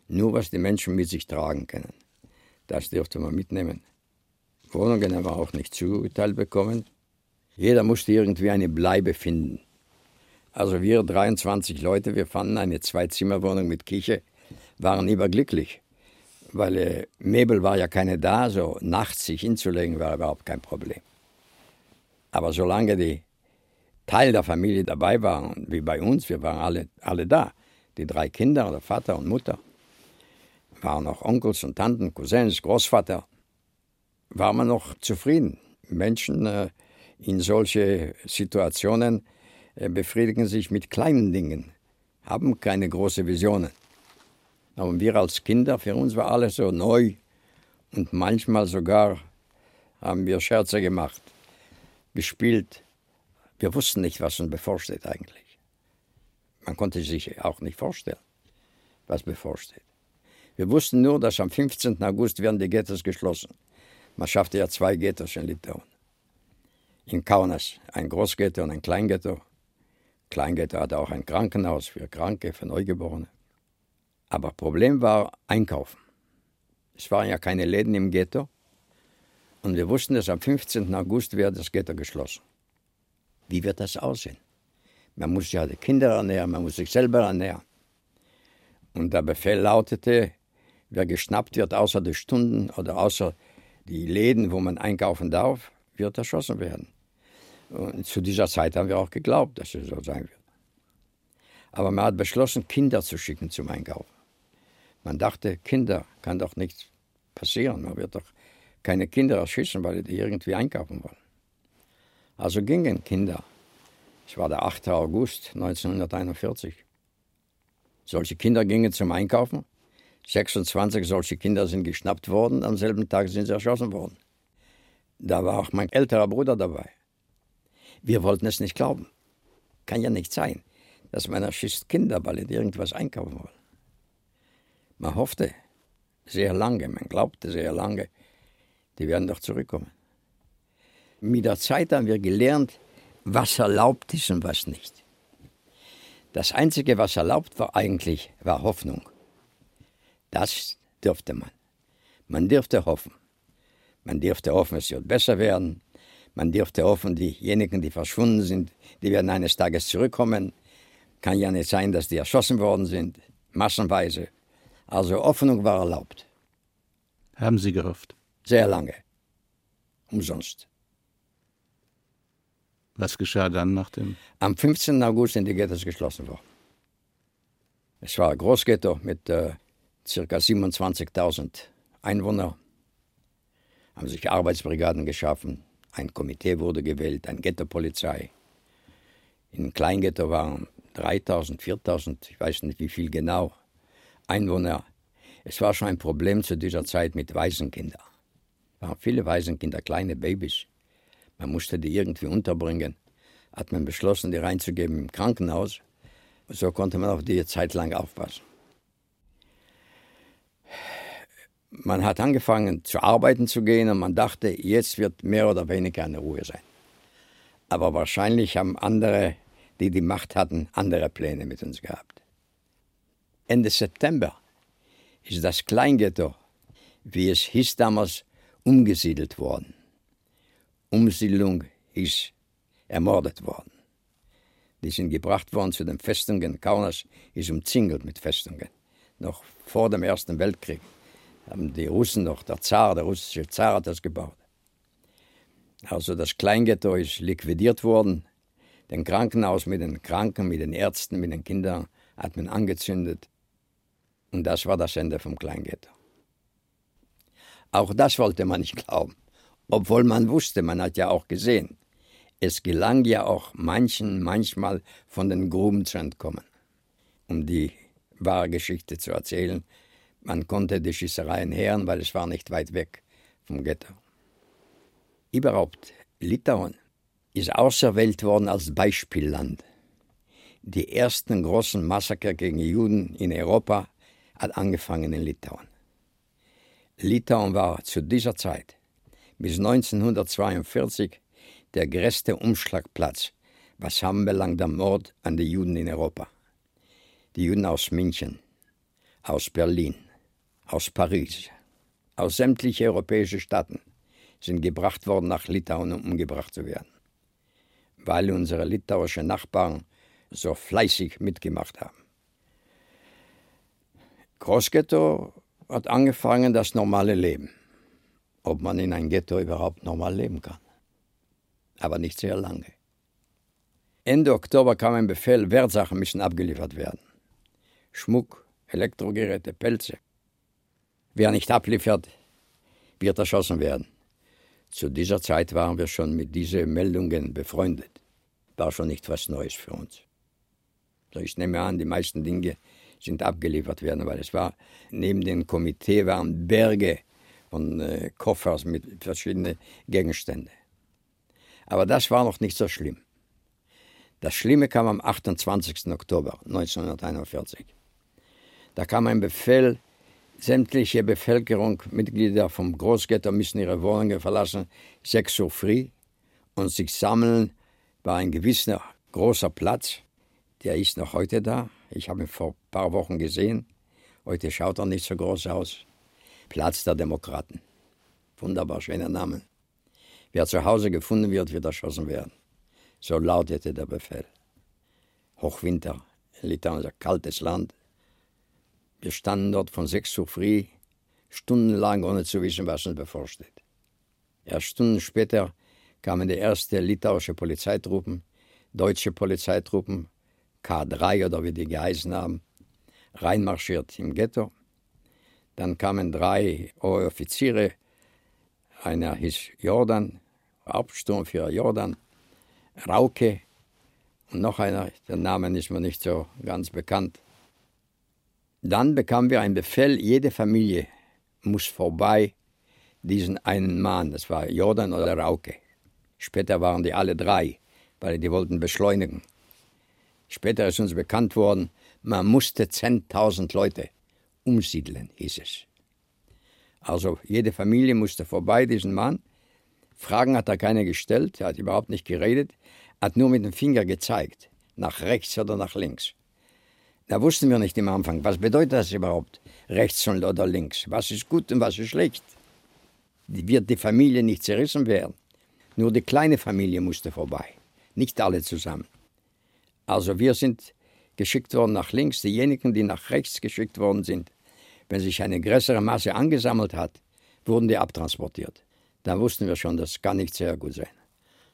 nur was die Menschen mit sich tragen können. Das dürfte man mitnehmen. Wohnungen haben wir auch nicht zugeteilt bekommen. Jeder musste irgendwie eine Bleibe finden. Also wir 23 Leute, wir fanden eine Zwei-Zimmer-Wohnung mit Küche, waren überglücklich. Weil äh, Möbel war ja keine da, so nachts sich hinzulegen war überhaupt kein Problem. Aber solange die Teil der Familie dabei waren, wie bei uns, wir waren alle, alle da, die drei Kinder, der Vater und Mutter, waren noch Onkels und Tanten, Cousins, Großvater, war man noch zufrieden. Menschen äh, in solche Situationen befriedigen sich mit kleinen Dingen, haben keine großen Visionen. Aber wir als Kinder, für uns war alles so neu und manchmal sogar haben wir Scherze gemacht, gespielt. Wir wussten nicht, was uns bevorsteht eigentlich. Man konnte sich auch nicht vorstellen, was bevorsteht. Wir wussten nur, dass am 15. August werden die Ghettos geschlossen. Man schaffte ja zwei Ghettos in Litauen. In Kaunas ein Großghetto und ein Kleinghetto. Kleinghetto hatte auch ein Krankenhaus für Kranke, für Neugeborene. Aber Problem war Einkaufen. Es waren ja keine Läden im Ghetto. Und wir wussten, dass am 15. August wird das Ghetto geschlossen. Wie wird das aussehen? Man muss ja die Kinder ernähren, man muss sich selber ernähren. Und der Befehl lautete, wer geschnappt wird außer die Stunden oder außer die Läden, wo man einkaufen darf, wird erschossen werden. Und zu dieser Zeit haben wir auch geglaubt, dass es so sein wird. Aber man hat beschlossen, Kinder zu schicken zum Einkaufen. Man dachte, Kinder kann doch nichts passieren. Man wird doch keine Kinder erschießen, weil die irgendwie einkaufen wollen. Also gingen Kinder. Es war der 8. August 1941. Solche Kinder gingen zum Einkaufen 26 solche Kinder sind geschnappt worden, am selben Tag sind sie erschossen worden. Da war auch mein älterer Bruder dabei. Wir wollten es nicht glauben. Kann ja nicht sein, dass man erschießt Kinder, sie irgendwas einkaufen wollen. Man hoffte sehr lange, man glaubte sehr lange, die werden doch zurückkommen. Mit der Zeit haben wir gelernt, was erlaubt ist und was nicht. Das Einzige, was erlaubt war eigentlich, war Hoffnung. Das dürfte man. Man dürfte hoffen. Man dürfte hoffen, es wird besser werden. Man dürfte hoffen, diejenigen, die verschwunden sind, die werden eines Tages zurückkommen. Kann ja nicht sein, dass die erschossen worden sind, massenweise. Also Hoffnung war erlaubt. Haben Sie gehofft? Sehr lange. Umsonst. Was geschah dann nach dem? Am 15. August sind die Ghettos geschlossen worden. Es war ein Großghetto mit äh, ca. 27.000 Einwohner, haben sich Arbeitsbrigaden geschaffen, ein Komitee wurde gewählt, eine Ghetto-Polizei. In Kleinghetto waren 3000, 4000, ich weiß nicht wie viel genau, Einwohner. Es war schon ein Problem zu dieser Zeit mit Waisenkindern. Es waren viele Waisenkinder, kleine Babys. Man musste die irgendwie unterbringen. Hat man beschlossen, die reinzugeben im Krankenhaus. So konnte man auf die Zeit lang aufpassen. Man hat angefangen zu arbeiten zu gehen und man dachte, jetzt wird mehr oder weniger eine Ruhe sein. Aber wahrscheinlich haben andere, die die Macht hatten, andere Pläne mit uns gehabt. Ende September ist das Kleinghetto, wie es hieß damals, umgesiedelt worden. Umsiedlung ist ermordet worden. Die sind gebracht worden zu den Festungen. Kaunas ist umzingelt mit Festungen, noch vor dem Ersten Weltkrieg haben die Russen noch, der Zar, der russische Zar hat das gebaut. Also das Kleinghetto ist liquidiert worden. Den Krankenhaus mit den Kranken, mit den Ärzten, mit den Kindern hat man angezündet. Und das war das Ende vom Kleinghetto. Auch das wollte man nicht glauben, obwohl man wusste, man hat ja auch gesehen, es gelang ja auch manchen manchmal von den Gruben zu entkommen. Um die wahre Geschichte zu erzählen, man konnte die Schießereien hören, weil es war nicht weit weg vom Ghetto. Überhaupt, Litauen ist auserwählt worden als Beispielland. Die ersten großen Massaker gegen Juden in Europa hat angefangen in Litauen. Litauen war zu dieser Zeit bis 1942 der größte Umschlagplatz, was anbelangt der Mord an die Juden in Europa. Die Juden aus München, aus Berlin, aus Paris, aus sämtlichen europäischen Staaten sind gebracht worden nach Litauen, um umgebracht zu werden, weil unsere litauischen Nachbarn so fleißig mitgemacht haben. Großghetto hat angefangen das normale Leben. Ob man in ein Ghetto überhaupt normal leben kann. Aber nicht sehr lange. Ende Oktober kam ein Befehl, Wertsachen müssen abgeliefert werden. Schmuck, Elektrogeräte, Pelze. Wer nicht abliefert, wird erschossen werden. Zu dieser Zeit waren wir schon mit diesen Meldungen befreundet. War schon nicht was Neues für uns. Ich nehme an, die meisten Dinge sind abgeliefert werden, weil es war, neben dem Komitee waren Berge von äh, Koffers mit verschiedenen Gegenständen. Aber das war noch nicht so schlimm. Das Schlimme kam am 28. Oktober 1941. Da kam ein Befehl, sämtliche Bevölkerung, Mitglieder vom Großghetto müssen ihre Wohnungen verlassen, 6 Uhr früh und sich sammeln bei ein gewisser großer Platz. Der ist noch heute da. Ich habe ihn vor ein paar Wochen gesehen. Heute schaut er nicht so groß aus. Platz der Demokraten. Wunderbar schöner Name. Wer zu Hause gefunden wird, wird erschossen werden. So lautete der Befehl. Hochwinter, Litauen ist ein kaltes Land. Wir standen dort von 6 Uhr früh, stundenlang, ohne zu wissen, was uns bevorsteht. Erst Stunden später kamen die ersten litauische Polizeitruppen, deutsche Polizeitruppen, K3 oder wie die geheißen haben, reinmarschiert im Ghetto. Dann kamen drei Offiziere, einer hieß Jordan, Hauptsturmführer Jordan, Rauke und noch einer, der Name ist mir nicht so ganz bekannt. Dann bekamen wir einen Befehl, jede Familie muss vorbei diesen einen Mann, das war Jordan oder Rauke. Später waren die alle drei, weil die wollten beschleunigen. Später ist uns bekannt worden, man musste 10.000 Leute umsiedeln, hieß es. Also jede Familie musste vorbei diesen Mann. Fragen hat er keine gestellt, er hat überhaupt nicht geredet, hat nur mit dem Finger gezeigt, nach rechts oder nach links. Da wussten wir nicht im Anfang, was bedeutet das überhaupt, rechts oder links, was ist gut und was ist schlecht. Wird die Familie nicht zerrissen werden? Nur die kleine Familie musste vorbei, nicht alle zusammen. Also wir sind geschickt worden nach links, diejenigen, die nach rechts geschickt worden sind. Wenn sich eine größere Masse angesammelt hat, wurden die abtransportiert. Da wussten wir schon, das kann nicht sehr gut sein.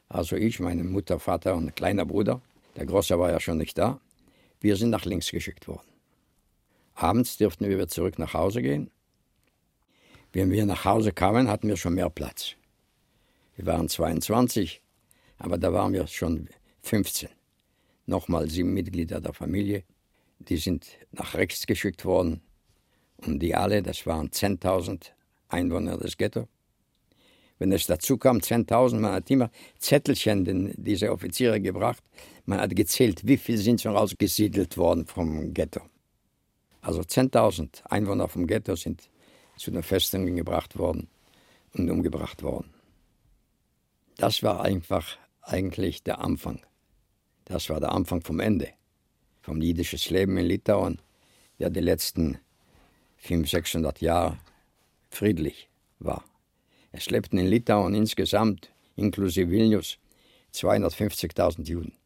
Also ich, meine Mutter, Vater und ein kleiner Bruder, der Große war ja schon nicht da, wir sind nach links geschickt worden. Abends dürften wir wieder zurück nach Hause gehen. Wenn wir nach Hause kamen, hatten wir schon mehr Platz. Wir waren 22, aber da waren wir schon 15 nochmal sieben Mitglieder der Familie, die sind nach rechts geschickt worden. Und die alle, das waren 10.000 Einwohner des Ghetto. Wenn es dazu kam, 10.000, man hat immer Zettelchen den, diese Offiziere gebracht. Man hat gezählt, wie viele sind schon ausgesiedelt worden vom Ghetto. Also 10.000 Einwohner vom Ghetto sind zu den Festungen gebracht worden und umgebracht worden. Das war einfach eigentlich der Anfang. Das war der Anfang vom Ende, vom jüdischen Leben in Litauen, der die letzten 500, 600 Jahre friedlich war. Es lebten in Litauen insgesamt, inklusive Vilnius, 250.000 Juden.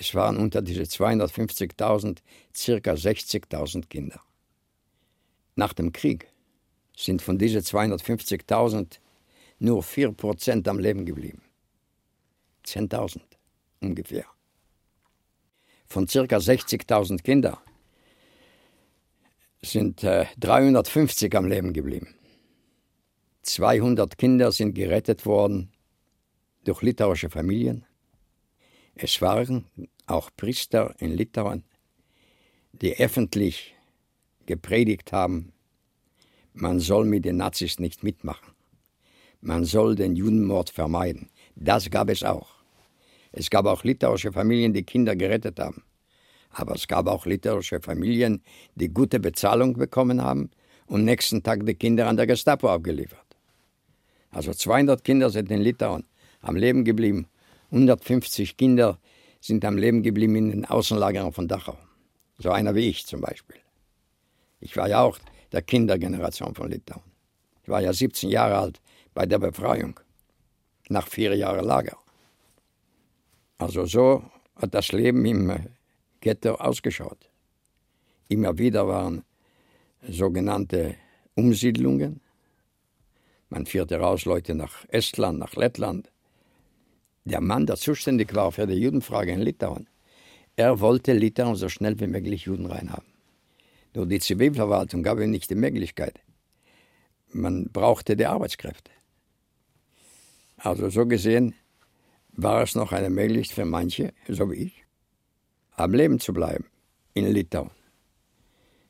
Es waren unter diese 250.000 circa 60.000 Kinder. Nach dem Krieg sind von diesen 250.000 nur 4% am Leben geblieben. 10.000 ungefähr. Von circa 60.000 Kindern sind äh, 350 am Leben geblieben. 200 Kinder sind gerettet worden durch litauische Familien. Es waren auch Priester in Litauen, die öffentlich gepredigt haben, man soll mit den Nazis nicht mitmachen. Man soll den Judenmord vermeiden. Das gab es auch. Es gab auch litauische Familien, die Kinder gerettet haben. Aber es gab auch litauische Familien, die gute Bezahlung bekommen haben und nächsten Tag die Kinder an der Gestapo abgeliefert. Also 200 Kinder sind in Litauen am Leben geblieben. 150 Kinder sind am Leben geblieben in den Außenlagern von Dachau. So einer wie ich zum Beispiel. Ich war ja auch der Kindergeneration von Litauen. Ich war ja 17 Jahre alt bei der Befreiung, nach vier Jahren Lager. Also so hat das Leben im Ghetto ausgeschaut. Immer wieder waren sogenannte Umsiedlungen. Man führte raus Leute nach Estland, nach Lettland. Der Mann, der zuständig war für die Judenfrage in Litauen, er wollte Litauen so schnell wie möglich Juden reinhaben. Nur die Zivilverwaltung gab ihm nicht die Möglichkeit. Man brauchte die Arbeitskräfte. Also so gesehen war es noch eine Möglichkeit für manche, so wie ich, am Leben zu bleiben in Litauen.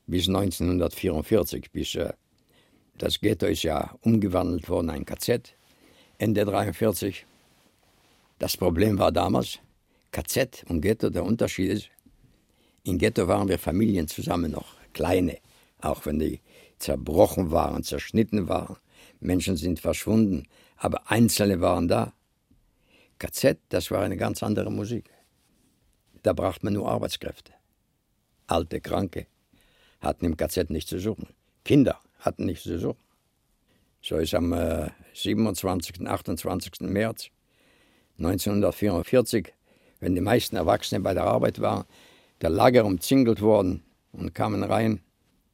Bis 1944, bis äh, das Ghetto ist ja umgewandelt worden, ein KZ, Ende 1943. Das Problem war damals, KZ und Ghetto, der Unterschied ist, im Ghetto waren wir Familien zusammen noch, kleine, auch wenn die zerbrochen waren, zerschnitten waren. Menschen sind verschwunden, aber Einzelne waren da. KZ, das war eine ganz andere Musik. Da braucht man nur Arbeitskräfte. Alte, Kranke hatten im KZ nichts zu suchen. Kinder hatten nichts zu suchen. So ist am äh, 27. 28. März 1944, wenn die meisten Erwachsenen bei der Arbeit waren, der Lager umzingelt worden und kamen rein.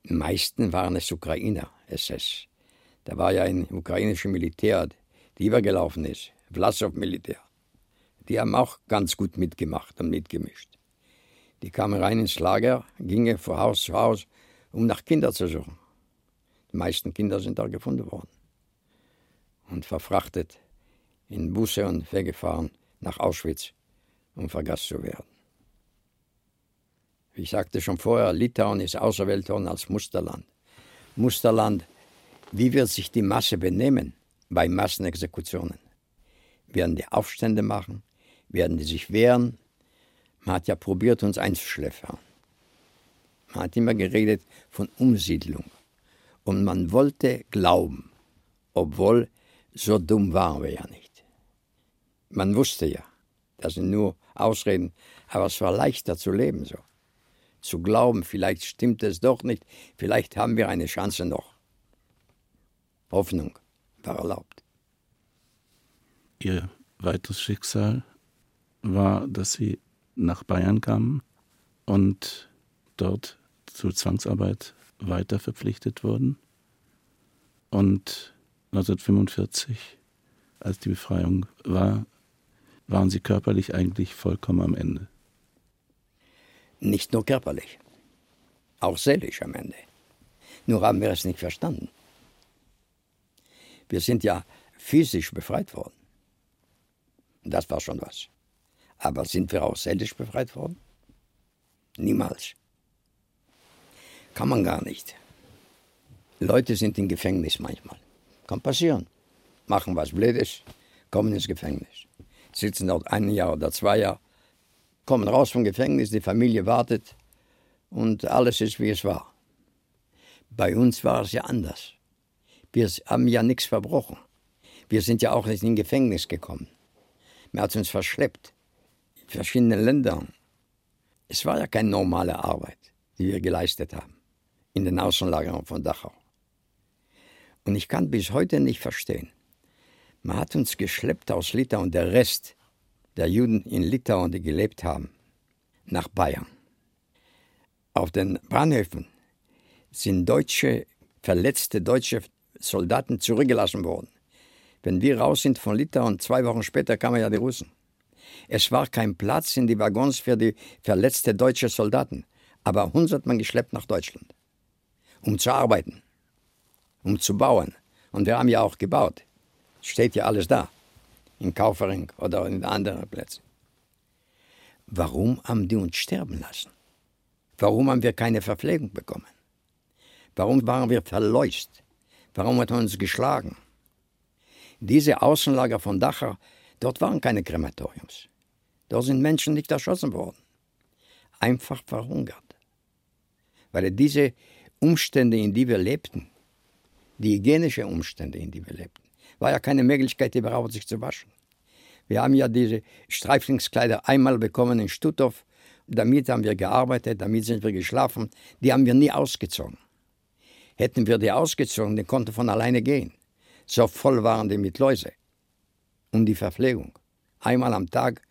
Die meisten waren es Ukrainer, SS. Da war ja ein ukrainischer Militär, der übergelaufen ist, Vlasov-Militär. Die haben auch ganz gut mitgemacht und mitgemischt. Die kamen rein ins Lager, gingen von Haus zu Haus, um nach Kindern zu suchen. Die meisten Kinder sind da gefunden worden und verfrachtet in Busse und weggefahren nach Auschwitz, um vergast zu werden. Ich sagte schon vorher, Litauen ist auserwählt worden als Musterland. Musterland, wie wird sich die Masse benehmen bei Massenexekutionen? Werden die Aufstände machen? Werden die sich wehren? Man hat ja probiert, uns einzuschläfern. Man hat immer geredet von Umsiedlung. Und man wollte glauben, obwohl so dumm waren wir ja nicht. Man wusste ja, das sind nur Ausreden, aber es war leichter zu leben so. Zu glauben, vielleicht stimmt es doch nicht, vielleicht haben wir eine Chance noch. Hoffnung war erlaubt. Ihr weiteres Schicksal war, dass Sie nach Bayern kamen und dort zur Zwangsarbeit weiter verpflichtet wurden. Und 1945, als die Befreiung war, waren Sie körperlich eigentlich vollkommen am Ende. Nicht nur körperlich, auch seelisch am Ende. Nur haben wir es nicht verstanden. Wir sind ja physisch befreit worden. Das war schon was. Aber sind wir auch seelisch befreit worden? Niemals. Kann man gar nicht. Leute sind im Gefängnis manchmal. Kann passieren. Machen was Blödes, kommen ins Gefängnis. Sitzen dort ein Jahr oder zwei Jahre, kommen raus vom Gefängnis, die Familie wartet und alles ist wie es war. Bei uns war es ja anders. Wir haben ja nichts verbrochen. Wir sind ja auch nicht in Gefängnis gekommen. Man hat uns verschleppt. In verschiedenen Ländern. Es war ja keine normale Arbeit, die wir geleistet haben in den Außenlagern von Dachau. Und ich kann bis heute nicht verstehen. Man hat uns geschleppt aus Litauen, der Rest der Juden in Litauen, die gelebt haben, nach Bayern. Auf den Bahnhöfen sind deutsche, verletzte deutsche Soldaten zurückgelassen worden. Wenn wir raus sind von Litauen, zwei Wochen später kamen ja die Russen. Es war kein Platz in die Waggons für die verletzte deutsche Soldaten, aber uns hat man geschleppt nach Deutschland um zu arbeiten, um zu bauen. Und wir haben ja auch gebaut. Steht ja alles da, in Kaufering oder in anderen Plätzen. Warum haben die uns sterben lassen? Warum haben wir keine Verpflegung bekommen? Warum waren wir verleust? Warum hat man uns geschlagen? Diese Außenlager von Dachau, dort waren keine Krematoriums. Dort sind Menschen nicht erschossen worden. Einfach verhungert. Weil diese Umstände, in die wir lebten, die hygienischen Umstände, in die wir lebten, war ja keine Möglichkeit, überhaupt sich zu waschen. Wir haben ja diese Streiflingskleider einmal bekommen in Stutthof Damit haben wir gearbeitet, damit sind wir geschlafen. Die haben wir nie ausgezogen. Hätten wir die ausgezogen, die konnten von alleine gehen. So voll waren die mit Läuse. Und die Verpflegung. Einmal am Tag,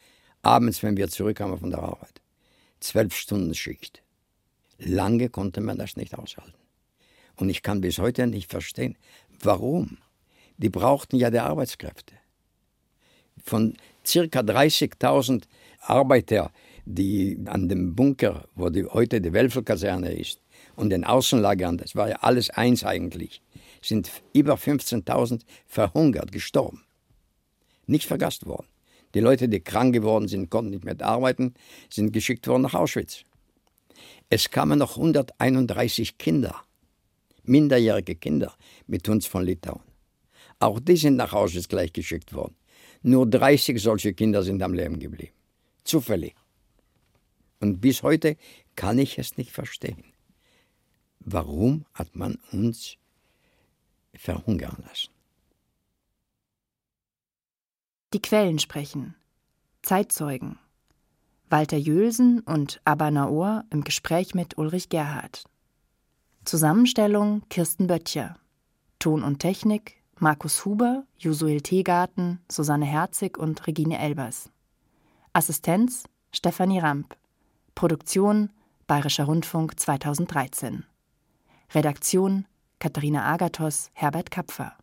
abends, wenn wir zurückkamen von der Arbeit. Zwölf Stunden Schicht. Lange konnte man das nicht aushalten. Und ich kann bis heute nicht verstehen, warum. Die brauchten ja die Arbeitskräfte. Von circa 30.000 Arbeiter, die an dem Bunker, wo die, heute die Welfelkaserne ist, und den Außenlagern, das war ja alles eins eigentlich, sind über 15.000 verhungert, gestorben. Nicht vergast worden. Die Leute, die krank geworden sind, konnten nicht mehr arbeiten, sind geschickt worden nach Auschwitz. Es kamen noch 131 Kinder, minderjährige Kinder, mit uns von Litauen. Auch die sind nach Auschwitz gleich geschickt worden. Nur 30 solche Kinder sind am Leben geblieben. Zufällig. Und bis heute kann ich es nicht verstehen. Warum hat man uns verhungern lassen? Die Quellen sprechen. Zeitzeugen. Walter Jölsen und Abba Naor im Gespräch mit Ulrich Gerhard. Zusammenstellung Kirsten Böttcher. Ton und Technik Markus Huber, Josuel Teegarten, Susanne Herzig und Regine Elbers. Assistenz Stefanie Ramp. Produktion Bayerischer Rundfunk 2013. Redaktion Katharina Agathos, Herbert Kapfer.